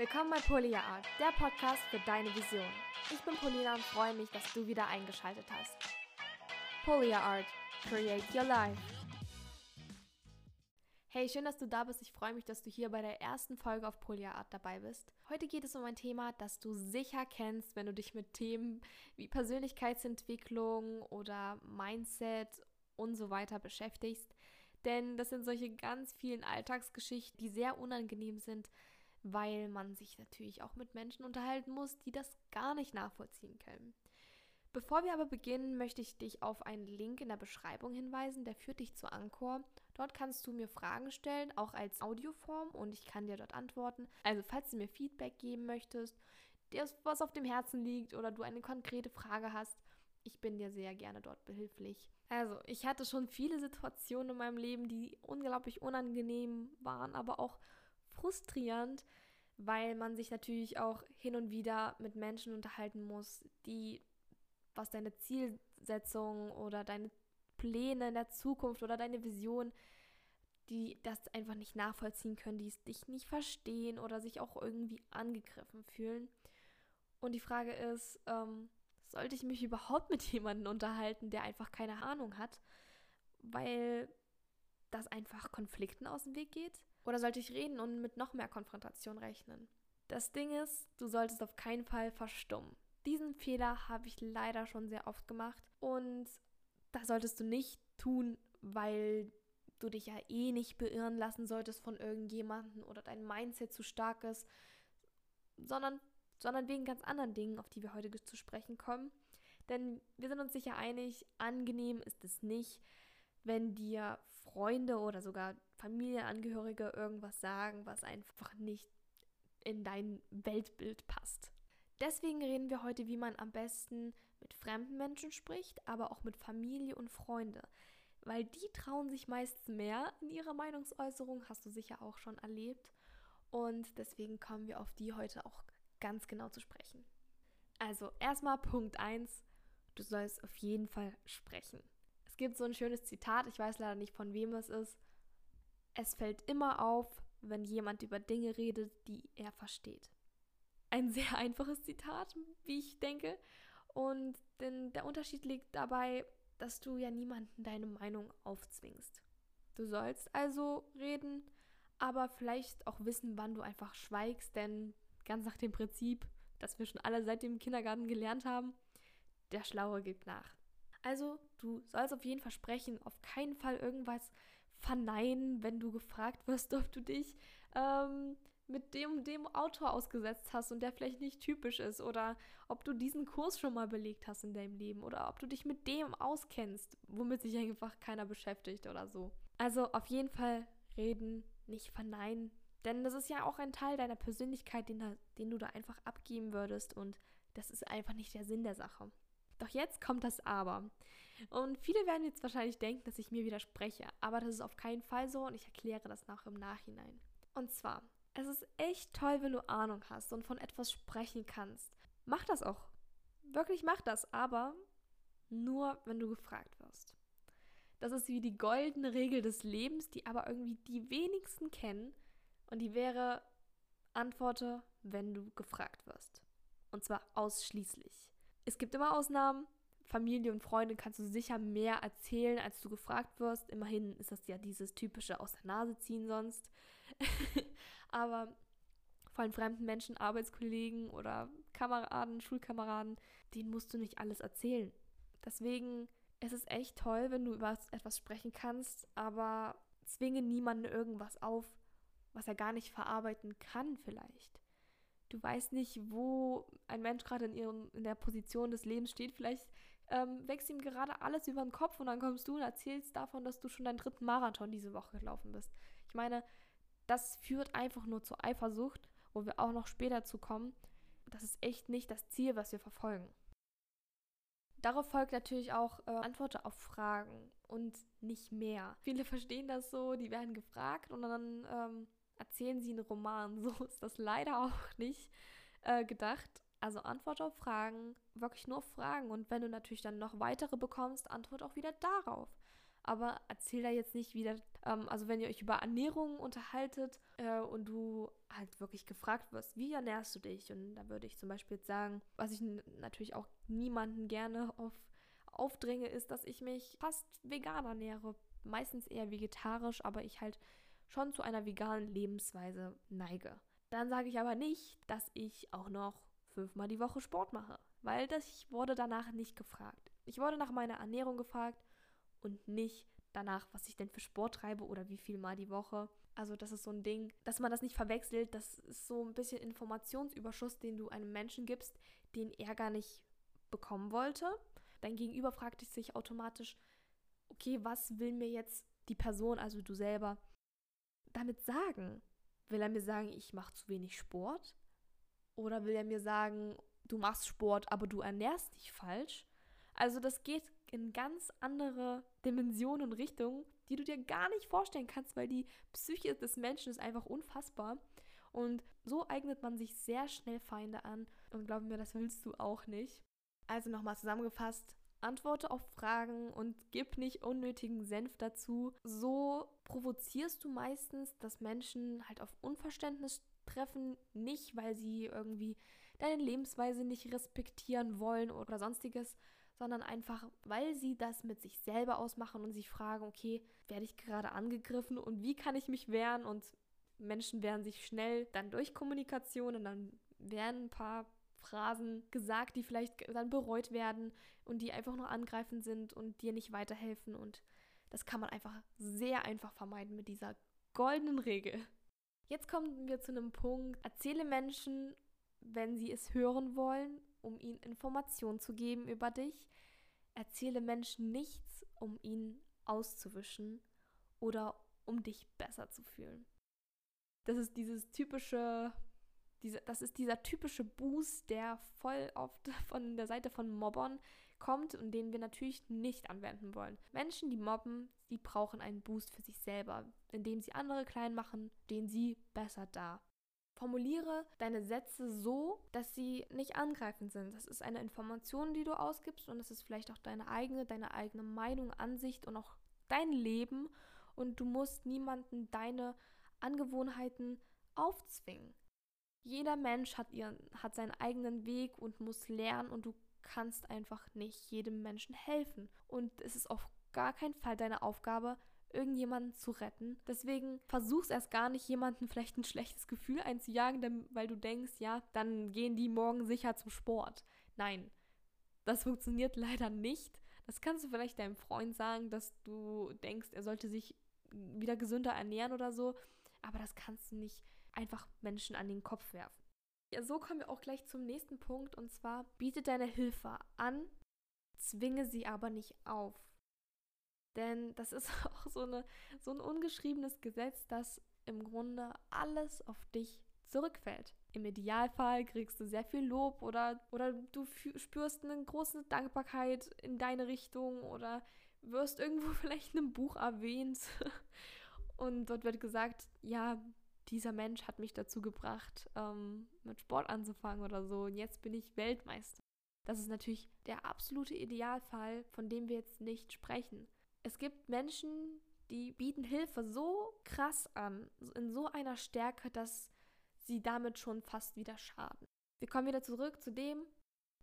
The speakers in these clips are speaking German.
Willkommen bei Polia Art, der Podcast für deine Vision. Ich bin Polina und freue mich, dass du wieder eingeschaltet hast. Polia Art, create your life. Hey, schön, dass du da bist. Ich freue mich, dass du hier bei der ersten Folge auf Polia Art dabei bist. Heute geht es um ein Thema, das du sicher kennst, wenn du dich mit Themen wie Persönlichkeitsentwicklung oder Mindset und so weiter beschäftigst. Denn das sind solche ganz vielen Alltagsgeschichten, die sehr unangenehm sind, weil man sich natürlich auch mit Menschen unterhalten muss, die das gar nicht nachvollziehen können. Bevor wir aber beginnen, möchte ich dich auf einen Link in der Beschreibung hinweisen, der führt dich zu Anchor. Dort kannst du mir Fragen stellen, auch als Audioform und ich kann dir dort antworten. Also falls du mir Feedback geben möchtest, dir was auf dem Herzen liegt oder du eine konkrete Frage hast, ich bin dir sehr gerne dort behilflich. Also, ich hatte schon viele Situationen in meinem Leben, die unglaublich unangenehm waren, aber auch frustrierend, weil man sich natürlich auch hin und wieder mit Menschen unterhalten muss, die, was deine Zielsetzung oder deine Pläne in der Zukunft oder deine Vision, die das einfach nicht nachvollziehen können, die es dich nicht verstehen oder sich auch irgendwie angegriffen fühlen. Und die Frage ist, ähm, sollte ich mich überhaupt mit jemandem unterhalten, der einfach keine Ahnung hat, weil das einfach Konflikten aus dem Weg geht? Oder sollte ich reden und mit noch mehr Konfrontation rechnen? Das Ding ist, du solltest auf keinen Fall verstummen. Diesen Fehler habe ich leider schon sehr oft gemacht und das solltest du nicht tun, weil du dich ja eh nicht beirren lassen solltest von irgendjemandem oder dein Mindset zu stark ist, sondern, sondern wegen ganz anderen Dingen, auf die wir heute zu sprechen kommen. Denn wir sind uns sicher einig, angenehm ist es nicht, wenn dir Freunde oder sogar Familienangehörige irgendwas sagen, was einfach nicht in dein Weltbild passt. Deswegen reden wir heute, wie man am besten mit fremden Menschen spricht, aber auch mit Familie und Freunde. Weil die trauen sich meist mehr in ihrer Meinungsäußerung, hast du sicher auch schon erlebt. Und deswegen kommen wir auf die heute auch ganz genau zu sprechen. Also erstmal Punkt 1, du sollst auf jeden Fall sprechen. Gibt so ein schönes Zitat, ich weiß leider nicht von wem es ist. Es fällt immer auf, wenn jemand über Dinge redet, die er versteht. Ein sehr einfaches Zitat, wie ich denke. Und denn der Unterschied liegt dabei, dass du ja niemanden deine Meinung aufzwingst. Du sollst also reden, aber vielleicht auch wissen, wann du einfach schweigst, denn ganz nach dem Prinzip, das wir schon alle seit dem Kindergarten gelernt haben, der Schlaue gibt nach. Also, du sollst auf jeden Fall sprechen, auf keinen Fall irgendwas verneinen, wenn du gefragt wirst, ob du dich ähm, mit dem, dem Autor ausgesetzt hast und der vielleicht nicht typisch ist oder ob du diesen Kurs schon mal belegt hast in deinem Leben oder ob du dich mit dem auskennst, womit sich einfach keiner beschäftigt oder so. Also auf jeden Fall reden, nicht verneinen, denn das ist ja auch ein Teil deiner Persönlichkeit, den, den du da einfach abgeben würdest und das ist einfach nicht der Sinn der Sache. Doch jetzt kommt das Aber. Und viele werden jetzt wahrscheinlich denken, dass ich mir widerspreche, aber das ist auf keinen Fall so und ich erkläre das nach im Nachhinein. Und zwar, es ist echt toll, wenn du Ahnung hast und von etwas sprechen kannst. Mach das auch. Wirklich mach das, aber nur, wenn du gefragt wirst. Das ist wie die goldene Regel des Lebens, die aber irgendwie die wenigsten kennen. Und die wäre, antworte, wenn du gefragt wirst. Und zwar ausschließlich. Es gibt immer Ausnahmen. Familie und Freunde kannst du sicher mehr erzählen, als du gefragt wirst. Immerhin ist das ja dieses typische aus der Nase ziehen sonst. Aber vor allem fremden Menschen, Arbeitskollegen oder Kameraden, Schulkameraden, denen musst du nicht alles erzählen. Deswegen ist es echt toll, wenn du über etwas sprechen kannst, aber zwinge niemanden irgendwas auf, was er gar nicht verarbeiten kann vielleicht du weißt nicht, wo ein Mensch gerade in, ihrem, in der Position des Lebens steht. Vielleicht ähm, wächst ihm gerade alles über den Kopf und dann kommst du und erzählst davon, dass du schon deinen dritten Marathon diese Woche gelaufen bist. Ich meine, das führt einfach nur zur Eifersucht, wo wir auch noch später zu kommen. Das ist echt nicht das Ziel, was wir verfolgen. Darauf folgt natürlich auch äh, Antworten auf Fragen und nicht mehr. Viele verstehen das so, die werden gefragt und dann ähm, erzählen sie einen Roman. So ist das leider auch nicht äh, gedacht. Also Antwort auf Fragen, wirklich nur Fragen. Und wenn du natürlich dann noch weitere bekommst, Antwort auch wieder darauf. aber erzähl da jetzt nicht wieder, ähm, also wenn ihr euch über Ernährung unterhaltet äh, und du halt wirklich gefragt wirst, wie ernährst du dich? Und da würde ich zum Beispiel jetzt sagen, was ich natürlich auch niemanden gerne auf, aufdränge, ist, dass ich mich fast vegan ernähre. Meistens eher vegetarisch, aber ich halt schon zu einer veganen Lebensweise neige. Dann sage ich aber nicht, dass ich auch noch fünfmal die Woche Sport mache, weil das ich wurde danach nicht gefragt. Ich wurde nach meiner Ernährung gefragt und nicht danach, was ich denn für Sport treibe oder wie viel mal die Woche. Also das ist so ein Ding, dass man das nicht verwechselt. Das ist so ein bisschen Informationsüberschuss, den du einem Menschen gibst, den er gar nicht bekommen wollte. Dein Gegenüber fragt sich automatisch, okay, was will mir jetzt die Person, also du selber, damit sagen? Will er mir sagen, ich mache zu wenig Sport? Oder will er mir sagen, du machst Sport, aber du ernährst dich falsch? Also das geht in ganz andere Dimensionen und Richtungen, die du dir gar nicht vorstellen kannst, weil die Psyche des Menschen ist einfach unfassbar. Und so eignet man sich sehr schnell Feinde an. Und glaub mir, das willst du auch nicht. Also nochmal zusammengefasst, antworte auf Fragen und gib nicht unnötigen Senf dazu. So provozierst du meistens, dass Menschen halt auf Unverständnis treffen, nicht weil sie irgendwie deine Lebensweise nicht respektieren wollen oder sonstiges, sondern einfach, weil sie das mit sich selber ausmachen und sich fragen, okay, werde ich gerade angegriffen und wie kann ich mich wehren? Und Menschen wehren sich schnell dann durch Kommunikation und dann werden ein paar Phrasen gesagt, die vielleicht dann bereut werden und die einfach nur angreifend sind und dir nicht weiterhelfen. Und das kann man einfach sehr einfach vermeiden mit dieser goldenen Regel. Jetzt kommen wir zu einem Punkt. Erzähle Menschen, wenn sie es hören wollen um ihnen Informationen zu geben über dich. Erzähle Menschen nichts, um ihnen auszuwischen oder um dich besser zu fühlen. Das ist dieses typische, diese, das ist dieser typische Boost, der voll oft von der Seite von Mobbern kommt und den wir natürlich nicht anwenden wollen. Menschen, die mobben, die brauchen einen Boost für sich selber, indem sie andere klein machen, den sie besser da. Formuliere deine Sätze so, dass sie nicht angreifend sind. Das ist eine Information, die du ausgibst und das ist vielleicht auch deine eigene, deine eigene Meinung, Ansicht und auch dein Leben und du musst niemanden deine Angewohnheiten aufzwingen. Jeder Mensch hat, ihren, hat seinen eigenen Weg und muss lernen und du kannst einfach nicht jedem Menschen helfen. Und es ist auf gar keinen Fall deine Aufgabe, irgendjemanden zu retten. Deswegen versuch's erst gar nicht, jemanden vielleicht ein schlechtes Gefühl einzujagen, weil du denkst, ja, dann gehen die morgen sicher zum Sport. Nein, das funktioniert leider nicht. Das kannst du vielleicht deinem Freund sagen, dass du denkst, er sollte sich wieder gesünder ernähren oder so. Aber das kannst du nicht einfach Menschen an den Kopf werfen. Ja, so kommen wir auch gleich zum nächsten Punkt und zwar biete deine Hilfe an, zwinge sie aber nicht auf. Denn das ist auch so, eine, so ein ungeschriebenes Gesetz, dass im Grunde alles auf dich zurückfällt. Im Idealfall kriegst du sehr viel Lob oder, oder du spürst eine große Dankbarkeit in deine Richtung oder wirst irgendwo vielleicht in einem Buch erwähnt. Und dort wird gesagt, ja, dieser Mensch hat mich dazu gebracht, ähm, mit Sport anzufangen oder so. Und jetzt bin ich Weltmeister. Das ist natürlich der absolute Idealfall, von dem wir jetzt nicht sprechen es gibt Menschen, die bieten Hilfe so krass an, in so einer Stärke, dass sie damit schon fast wieder schaden. Wir kommen wieder zurück zu dem,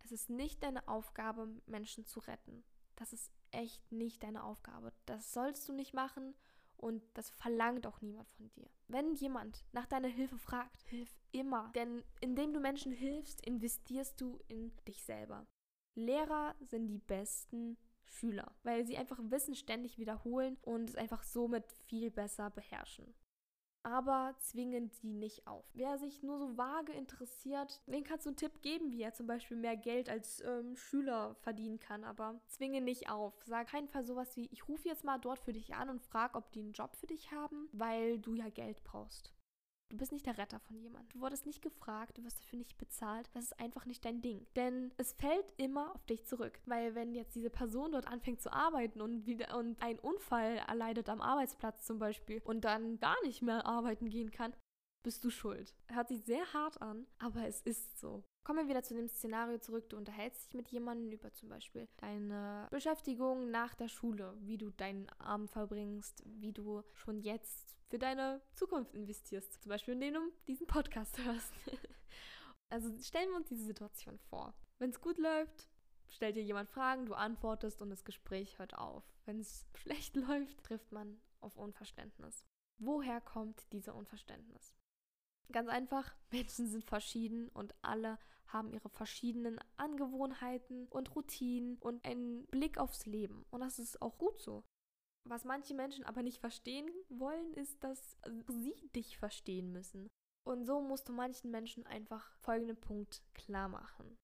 es ist nicht deine Aufgabe, Menschen zu retten. Das ist echt nicht deine Aufgabe. Das sollst du nicht machen und das verlangt auch niemand von dir. Wenn jemand nach deiner Hilfe fragt, hilf immer. Denn indem du Menschen hilfst, investierst du in dich selber. Lehrer sind die besten Schüler, weil sie einfach Wissen ständig wiederholen und es einfach somit viel besser beherrschen. Aber zwingen sie nicht auf. Wer sich nur so vage interessiert, den kannst du einen Tipp geben, wie er zum Beispiel mehr Geld als ähm, Schüler verdienen kann. Aber zwinge nicht auf. Sag keinen Fall sowas wie, ich rufe jetzt mal dort für dich an und frage, ob die einen Job für dich haben, weil du ja Geld brauchst. Du bist nicht der Retter von jemandem. Du wurdest nicht gefragt, du wirst dafür nicht bezahlt. Das ist einfach nicht dein Ding. Denn es fällt immer auf dich zurück. Weil wenn jetzt diese Person dort anfängt zu arbeiten und wieder und einen Unfall erleidet am Arbeitsplatz zum Beispiel und dann gar nicht mehr arbeiten gehen kann, bist du schuld. Hört sich sehr hart an, aber es ist so. Kommen wir wieder zu dem Szenario zurück. Du unterhältst dich mit jemandem über zum Beispiel deine Beschäftigung nach der Schule, wie du deinen Abend verbringst, wie du schon jetzt für deine Zukunft investierst. Zum Beispiel, indem du diesen Podcast hörst. also stellen wir uns diese Situation vor. Wenn es gut läuft, stellt dir jemand Fragen, du antwortest und das Gespräch hört auf. Wenn es schlecht läuft, trifft man auf Unverständnis. Woher kommt dieser Unverständnis? Ganz einfach, Menschen sind verschieden und alle haben ihre verschiedenen Angewohnheiten und Routinen und einen Blick aufs Leben. Und das ist auch gut so. Was manche Menschen aber nicht verstehen wollen, ist, dass sie dich verstehen müssen. Und so musst du manchen Menschen einfach folgenden Punkt klar machen.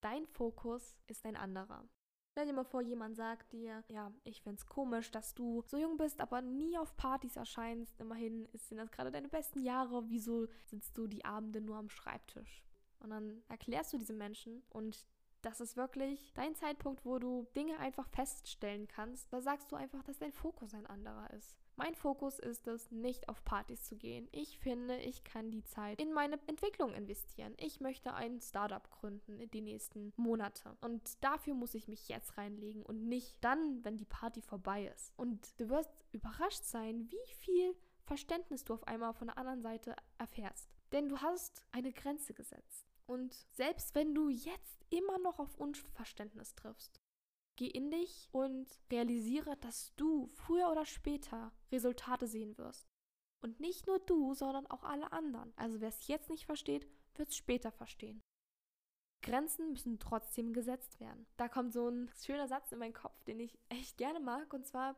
Dein Fokus ist ein anderer. Stell dir mal vor, jemand sagt dir, ja, ich find's komisch, dass du so jung bist, aber nie auf Partys erscheinst. Immerhin sind das gerade deine besten Jahre. Wieso sitzt du die Abende nur am Schreibtisch? Und dann erklärst du diese Menschen und das ist wirklich dein Zeitpunkt, wo du Dinge einfach feststellen kannst. Da sagst du einfach, dass dein Fokus ein anderer ist. Mein Fokus ist es, nicht auf Partys zu gehen. Ich finde, ich kann die Zeit in meine Entwicklung investieren. Ich möchte ein Startup gründen in die nächsten Monate. Und dafür muss ich mich jetzt reinlegen und nicht dann, wenn die Party vorbei ist. Und du wirst überrascht sein, wie viel Verständnis du auf einmal von der anderen Seite erfährst. Denn du hast eine Grenze gesetzt. Und selbst wenn du jetzt immer noch auf Unverständnis triffst, Geh in dich und realisiere, dass du früher oder später Resultate sehen wirst. Und nicht nur du, sondern auch alle anderen. Also wer es jetzt nicht versteht, wird es später verstehen. Grenzen müssen trotzdem gesetzt werden. Da kommt so ein schöner Satz in meinen Kopf, den ich echt gerne mag, und zwar,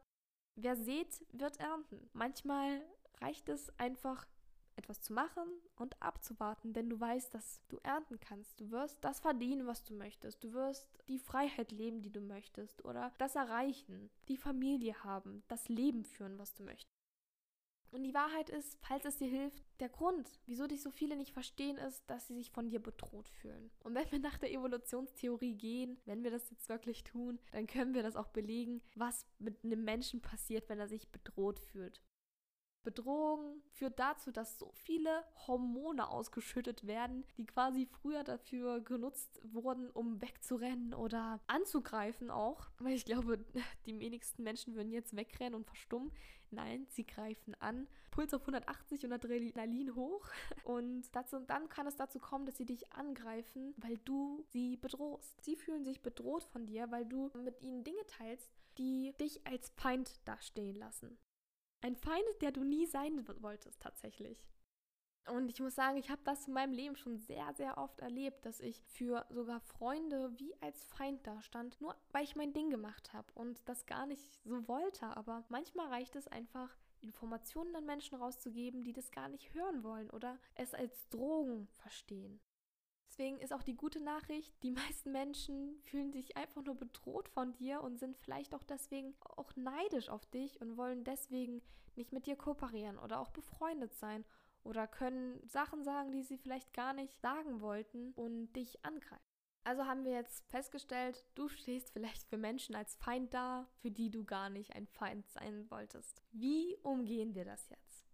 wer sät, wird ernten. Manchmal reicht es einfach, etwas zu machen und abzuwarten, denn du weißt, dass du ernten kannst. Du wirst das verdienen, was du möchtest. Du wirst die Freiheit leben, die du möchtest oder das erreichen, die Familie haben, das Leben führen, was du möchtest. Und die Wahrheit ist, falls es dir hilft, der Grund, wieso dich so viele nicht verstehen, ist, dass sie sich von dir bedroht fühlen. Und wenn wir nach der Evolutionstheorie gehen, wenn wir das jetzt wirklich tun, dann können wir das auch belegen, was mit einem Menschen passiert, wenn er sich bedroht fühlt. Bedrohung führt dazu, dass so viele Hormone ausgeschüttet werden, die quasi früher dafür genutzt wurden, um wegzurennen oder anzugreifen auch. Weil ich glaube, die wenigsten Menschen würden jetzt wegrennen und verstummen. Nein, sie greifen an. Puls auf 180 und Adrenalin hoch. Und dazu, dann kann es dazu kommen, dass sie dich angreifen, weil du sie bedrohst. Sie fühlen sich bedroht von dir, weil du mit ihnen Dinge teilst, die dich als Feind dastehen lassen. Ein Feind, der du nie sein wolltest, tatsächlich. Und ich muss sagen, ich habe das in meinem Leben schon sehr, sehr oft erlebt, dass ich für sogar Freunde wie als Feind dastand, nur weil ich mein Ding gemacht habe und das gar nicht so wollte. Aber manchmal reicht es einfach, Informationen an Menschen rauszugeben, die das gar nicht hören wollen oder es als Drogen verstehen. Deswegen ist auch die gute Nachricht, die meisten Menschen fühlen sich einfach nur bedroht von dir und sind vielleicht auch deswegen auch neidisch auf dich und wollen deswegen nicht mit dir kooperieren oder auch befreundet sein oder können Sachen sagen, die sie vielleicht gar nicht sagen wollten und dich angreifen. Also haben wir jetzt festgestellt, du stehst vielleicht für Menschen als Feind da, für die du gar nicht ein Feind sein wolltest. Wie umgehen wir das jetzt?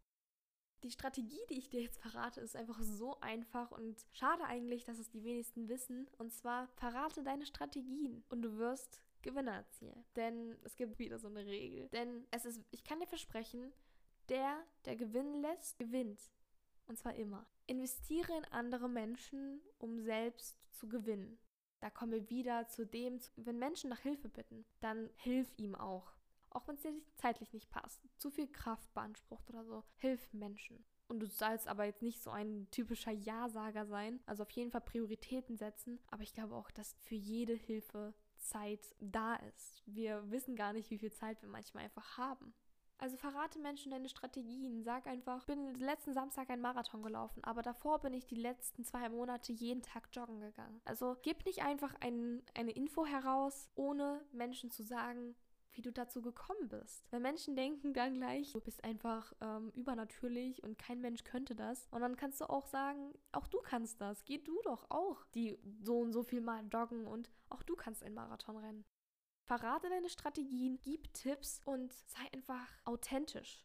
Die Strategie, die ich dir jetzt verrate, ist einfach so einfach und schade eigentlich, dass es die wenigsten wissen. Und zwar verrate deine Strategien und du wirst Gewinner erzielen. Denn es gibt wieder so eine Regel. Denn es ist, ich kann dir versprechen, der, der gewinnen lässt, gewinnt. Und zwar immer. Investiere in andere Menschen, um selbst zu gewinnen. Da kommen wir wieder zu dem, wenn Menschen nach Hilfe bitten, dann hilf ihm auch. Auch wenn es dir zeitlich nicht passt. Zu viel Kraft beansprucht oder so. Hilf Menschen. Und du sollst aber jetzt nicht so ein typischer Ja-Sager sein. Also auf jeden Fall Prioritäten setzen. Aber ich glaube auch, dass für jede Hilfe Zeit da ist. Wir wissen gar nicht, wie viel Zeit wir manchmal einfach haben. Also verrate Menschen deine Strategien. Sag einfach, ich bin letzten Samstag einen Marathon gelaufen, aber davor bin ich die letzten zwei Monate jeden Tag joggen gegangen. Also gib nicht einfach ein, eine Info heraus, ohne Menschen zu sagen, wie du dazu gekommen bist. Weil Menschen denken dann gleich, du bist einfach ähm, übernatürlich und kein Mensch könnte das. Und dann kannst du auch sagen, auch du kannst das. Geh du doch auch die so und so viel Mal joggen und auch du kannst einen Marathon rennen. Verrate deine Strategien, gib Tipps und sei einfach authentisch.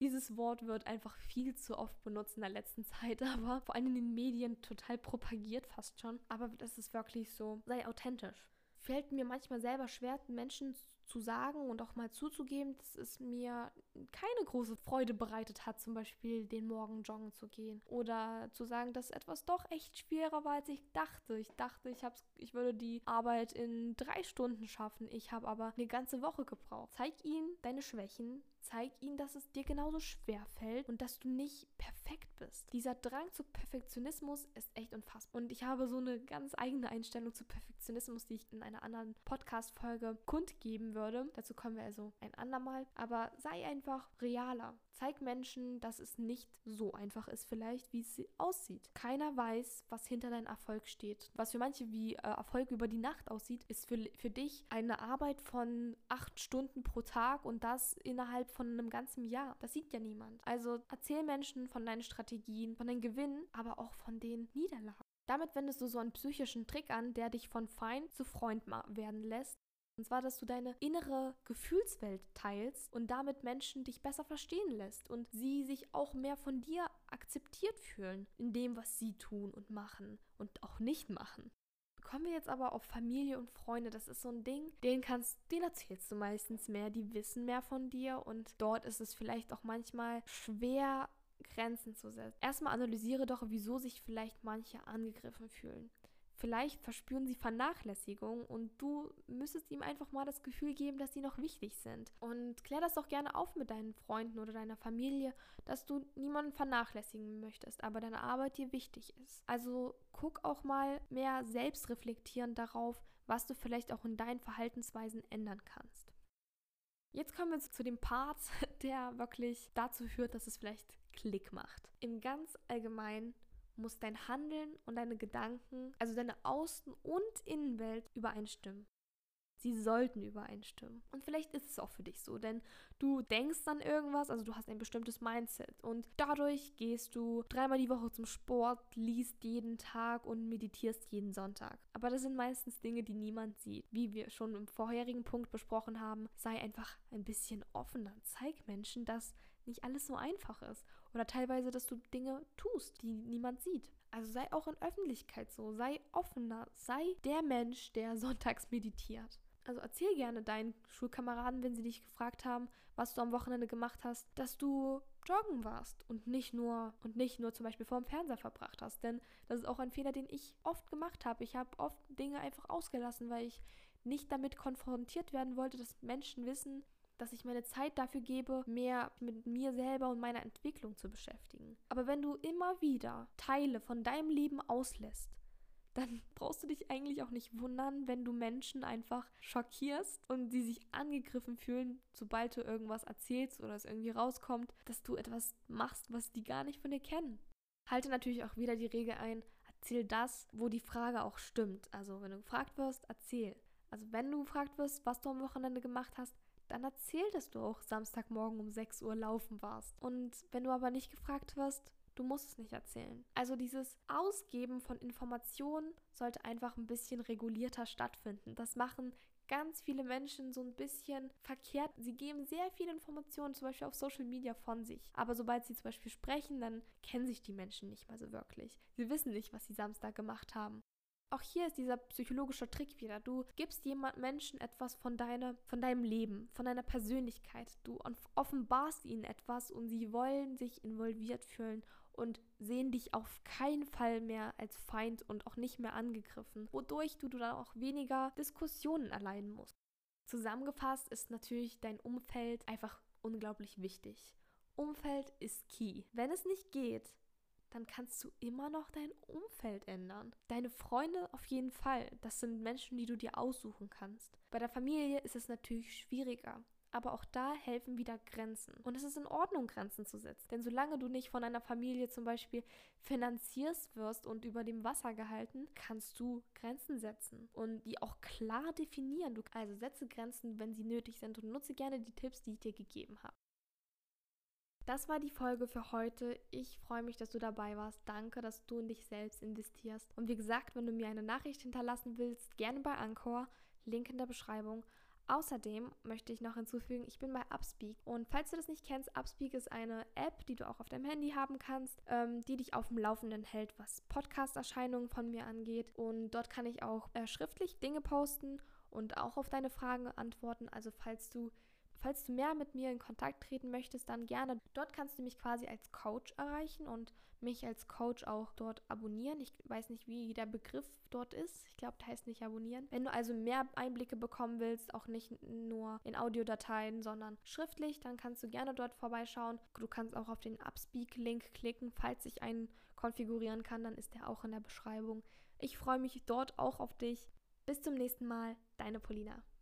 Dieses Wort wird einfach viel zu oft benutzt in der letzten Zeit, aber vor allem in den Medien total propagiert fast schon. Aber das ist wirklich so, sei authentisch. Fällt mir manchmal selber schwer, Menschen zu sagen und auch mal zuzugeben, dass es mir keine große Freude bereitet hat, zum Beispiel den Morgen joggen zu gehen. Oder zu sagen, dass etwas doch echt schwerer war, als ich dachte. Ich dachte, ich, hab's, ich würde die Arbeit in drei Stunden schaffen. Ich habe aber eine ganze Woche gebraucht. Zeig ihnen deine Schwächen, zeig ihnen, dass es dir genauso schwer fällt und dass du nicht perfekt bist. Dieser Drang zu Perfektionismus ist echt unfassbar. Und ich habe so eine ganz eigene Einstellung zu Perfektionismus, die ich in einer anderen Podcast-Folge kundgeben würde. Dazu kommen wir also ein andermal. Aber sei einfach realer. Zeig Menschen, dass es nicht so einfach ist, vielleicht, wie es aussieht. Keiner weiß, was hinter deinem Erfolg steht. Was für manche wie äh, Erfolg über die Nacht aussieht, ist für, für dich eine Arbeit von acht Stunden pro Tag und das innerhalb von einem ganzen Jahr. Das sieht ja niemand. Also erzähl Menschen von deinen Strategien, von deinen Gewinnen, aber auch von den Niederlagen. Damit wendest du so einen psychischen Trick an, der dich von Feind zu Freund werden lässt und zwar, dass du deine innere Gefühlswelt teilst und damit Menschen dich besser verstehen lässt und sie sich auch mehr von dir akzeptiert fühlen in dem, was sie tun und machen und auch nicht machen. Kommen wir jetzt aber auf Familie und Freunde, das ist so ein Ding, den kannst, den erzählst du meistens mehr, die wissen mehr von dir und dort ist es vielleicht auch manchmal schwer, Grenzen zu setzen. Erstmal analysiere doch, wieso sich vielleicht manche angegriffen fühlen. Vielleicht verspüren sie Vernachlässigung und du müsstest ihm einfach mal das Gefühl geben, dass sie noch wichtig sind. Und klär das doch gerne auf mit deinen Freunden oder deiner Familie, dass du niemanden vernachlässigen möchtest, aber deine Arbeit dir wichtig ist. Also guck auch mal mehr selbstreflektierend darauf, was du vielleicht auch in deinen Verhaltensweisen ändern kannst. Jetzt kommen wir zu dem Part, der wirklich dazu führt, dass es vielleicht Klick macht. Im ganz allgemeinen muss dein Handeln und deine Gedanken, also deine Außen- und Innenwelt übereinstimmen. Sie sollten übereinstimmen. Und vielleicht ist es auch für dich so, denn du denkst an irgendwas, also du hast ein bestimmtes Mindset und dadurch gehst du dreimal die Woche zum Sport, liest jeden Tag und meditierst jeden Sonntag. Aber das sind meistens Dinge, die niemand sieht. Wie wir schon im vorherigen Punkt besprochen haben, sei einfach ein bisschen offener. Zeig Menschen, dass nicht alles so einfach ist oder teilweise, dass du Dinge tust, die niemand sieht. Also sei auch in Öffentlichkeit so, sei offener, sei der Mensch, der sonntags meditiert. Also erzähl gerne deinen Schulkameraden, wenn sie dich gefragt haben, was du am Wochenende gemacht hast, dass du joggen warst und nicht nur und nicht nur zum Beispiel vor dem Fernseher verbracht hast. Denn das ist auch ein Fehler, den ich oft gemacht habe. Ich habe oft Dinge einfach ausgelassen, weil ich nicht damit konfrontiert werden wollte, dass Menschen wissen, dass ich meine Zeit dafür gebe, mehr mit mir selber und meiner Entwicklung zu beschäftigen. Aber wenn du immer wieder Teile von deinem Leben auslässt, dann brauchst du dich eigentlich auch nicht wundern, wenn du Menschen einfach schockierst und sie sich angegriffen fühlen, sobald du irgendwas erzählst oder es irgendwie rauskommt, dass du etwas machst, was die gar nicht von dir kennen. Halte natürlich auch wieder die Regel ein, erzähl das, wo die Frage auch stimmt. Also wenn du gefragt wirst, erzähl. Also wenn du gefragt wirst, was du am Wochenende gemacht hast, dann erzähl, dass du auch Samstagmorgen um 6 Uhr laufen warst. Und wenn du aber nicht gefragt wirst, du musst es nicht erzählen. Also dieses Ausgeben von Informationen sollte einfach ein bisschen regulierter stattfinden. Das machen ganz viele Menschen so ein bisschen verkehrt. Sie geben sehr viele Informationen, zum Beispiel auf Social Media von sich. Aber sobald sie zum Beispiel sprechen, dann kennen sich die Menschen nicht mal so wirklich. Sie wissen nicht, was sie Samstag gemacht haben. Auch hier ist dieser psychologische Trick wieder. Du gibst jemand Menschen etwas von, deiner, von deinem Leben, von deiner Persönlichkeit. Du offenbarst ihnen etwas und sie wollen sich involviert fühlen und sehen dich auf keinen Fall mehr als Feind und auch nicht mehr angegriffen, wodurch du dann auch weniger Diskussionen erleiden musst. Zusammengefasst ist natürlich dein Umfeld einfach unglaublich wichtig. Umfeld ist key. Wenn es nicht geht, dann kannst du immer noch dein Umfeld ändern. Deine Freunde auf jeden Fall. Das sind Menschen, die du dir aussuchen kannst. Bei der Familie ist es natürlich schwieriger. Aber auch da helfen wieder Grenzen. Und es ist in Ordnung, Grenzen zu setzen. Denn solange du nicht von einer Familie zum Beispiel finanzierst wirst und über dem Wasser gehalten, kannst du Grenzen setzen und die auch klar definieren. Du, also setze Grenzen, wenn sie nötig sind und nutze gerne die Tipps, die ich dir gegeben habe. Das war die Folge für heute. Ich freue mich, dass du dabei warst. Danke, dass du in dich selbst investierst. Und wie gesagt, wenn du mir eine Nachricht hinterlassen willst, gerne bei Anchor, Link in der Beschreibung. Außerdem möchte ich noch hinzufügen, ich bin bei Upspeak. Und falls du das nicht kennst, Upspeak ist eine App, die du auch auf deinem Handy haben kannst, ähm, die dich auf dem Laufenden hält, was Podcast-Erscheinungen von mir angeht. Und dort kann ich auch äh, schriftlich Dinge posten und auch auf deine Fragen antworten. Also falls du Falls du mehr mit mir in Kontakt treten möchtest, dann gerne. Dort kannst du mich quasi als Coach erreichen und mich als Coach auch dort abonnieren. Ich weiß nicht, wie der Begriff dort ist. Ich glaube, der heißt nicht abonnieren. Wenn du also mehr Einblicke bekommen willst, auch nicht nur in Audiodateien, sondern schriftlich, dann kannst du gerne dort vorbeischauen. Du kannst auch auf den Upspeak-Link klicken. Falls ich einen konfigurieren kann, dann ist der auch in der Beschreibung. Ich freue mich dort auch auf dich. Bis zum nächsten Mal, deine Polina.